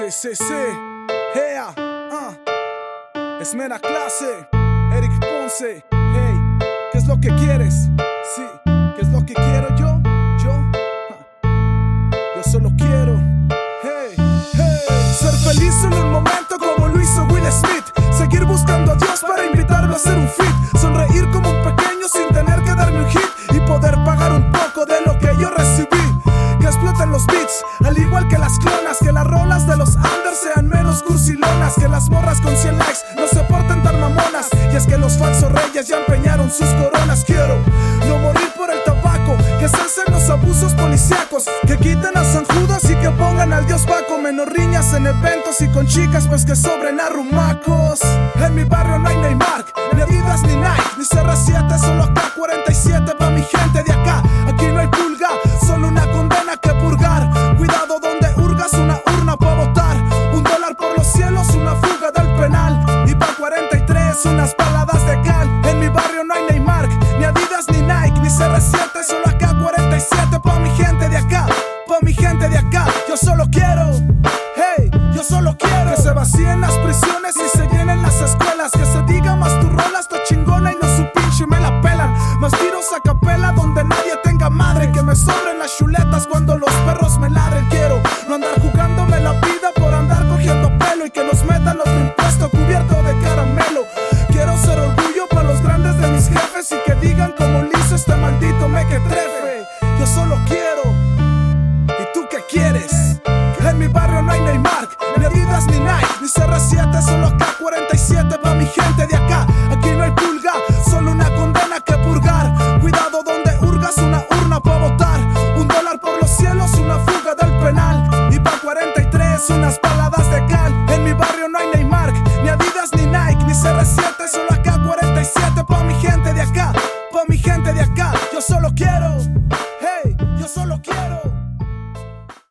Sí, sí, sí. Hea, ah. Esmera clase. Eric Ponce. Hey, ¿qué es lo que quieres? Sí, ¿qué es lo que quiero yo? Yo, ah. yo solo quiero. Hey, hey. Ser feliz en un momento como lo hizo Will Smith. Seguir buscando a Dios para invitarlo a hacer un fit. Sonreír como un pequeño sin tener que darme un hit. Y poder pagar un poco de lo que las clonas. Que las rolas de los Anders sean menos cursilonas. Que las morras con 100 likes no se porten tan mamonas. Y es que los falsos reyes ya empeñaron sus coronas. Quiero no morir por el tabaco. Que cesen los abusos policíacos. Que quiten a San Judas y que pongan al dios Paco. Menos riñas en eventos y con chicas, pues que sobren arrumacos. En mi barrio no hay Neymar, ni Adidas ni Nike, ni CR7, solo acá 47 pa' mi gente de acá. Aquí no hay pulga, vacíen las prisiones y se llenen las escuelas. Que se diga más tu rola está chingona y no su pinche me la pelan. Más tiros a capela donde nadie tenga madre. Que me sobren las chuletas cuando los perros me ladren. Quiero no andar jugándome la vida por andar cogiendo pelo y que nos metan otro impuesto cubierto de caramelo. Quiero ser orgullo para los grandes de mis jefes y que digan como liso este maldito me que trefe. Yo solo quiero. ¿Y tú qué quieres? En mi barrio no hay Neymar, ni Adidas ni Nike, ni CR7, solo acá 47 pa' mi gente de acá. Aquí no hay pulga, solo una condena que purgar. Cuidado donde hurgas una urna pa' votar. Un dólar por los cielos, una fuga del penal. Y pa' 43, unas baladas de cal. En mi barrio no hay Neymar, ni Adidas ni Nike, ni CR7, solo acá 47 pa' mi gente de acá. Pa' mi gente de acá, yo solo quiero.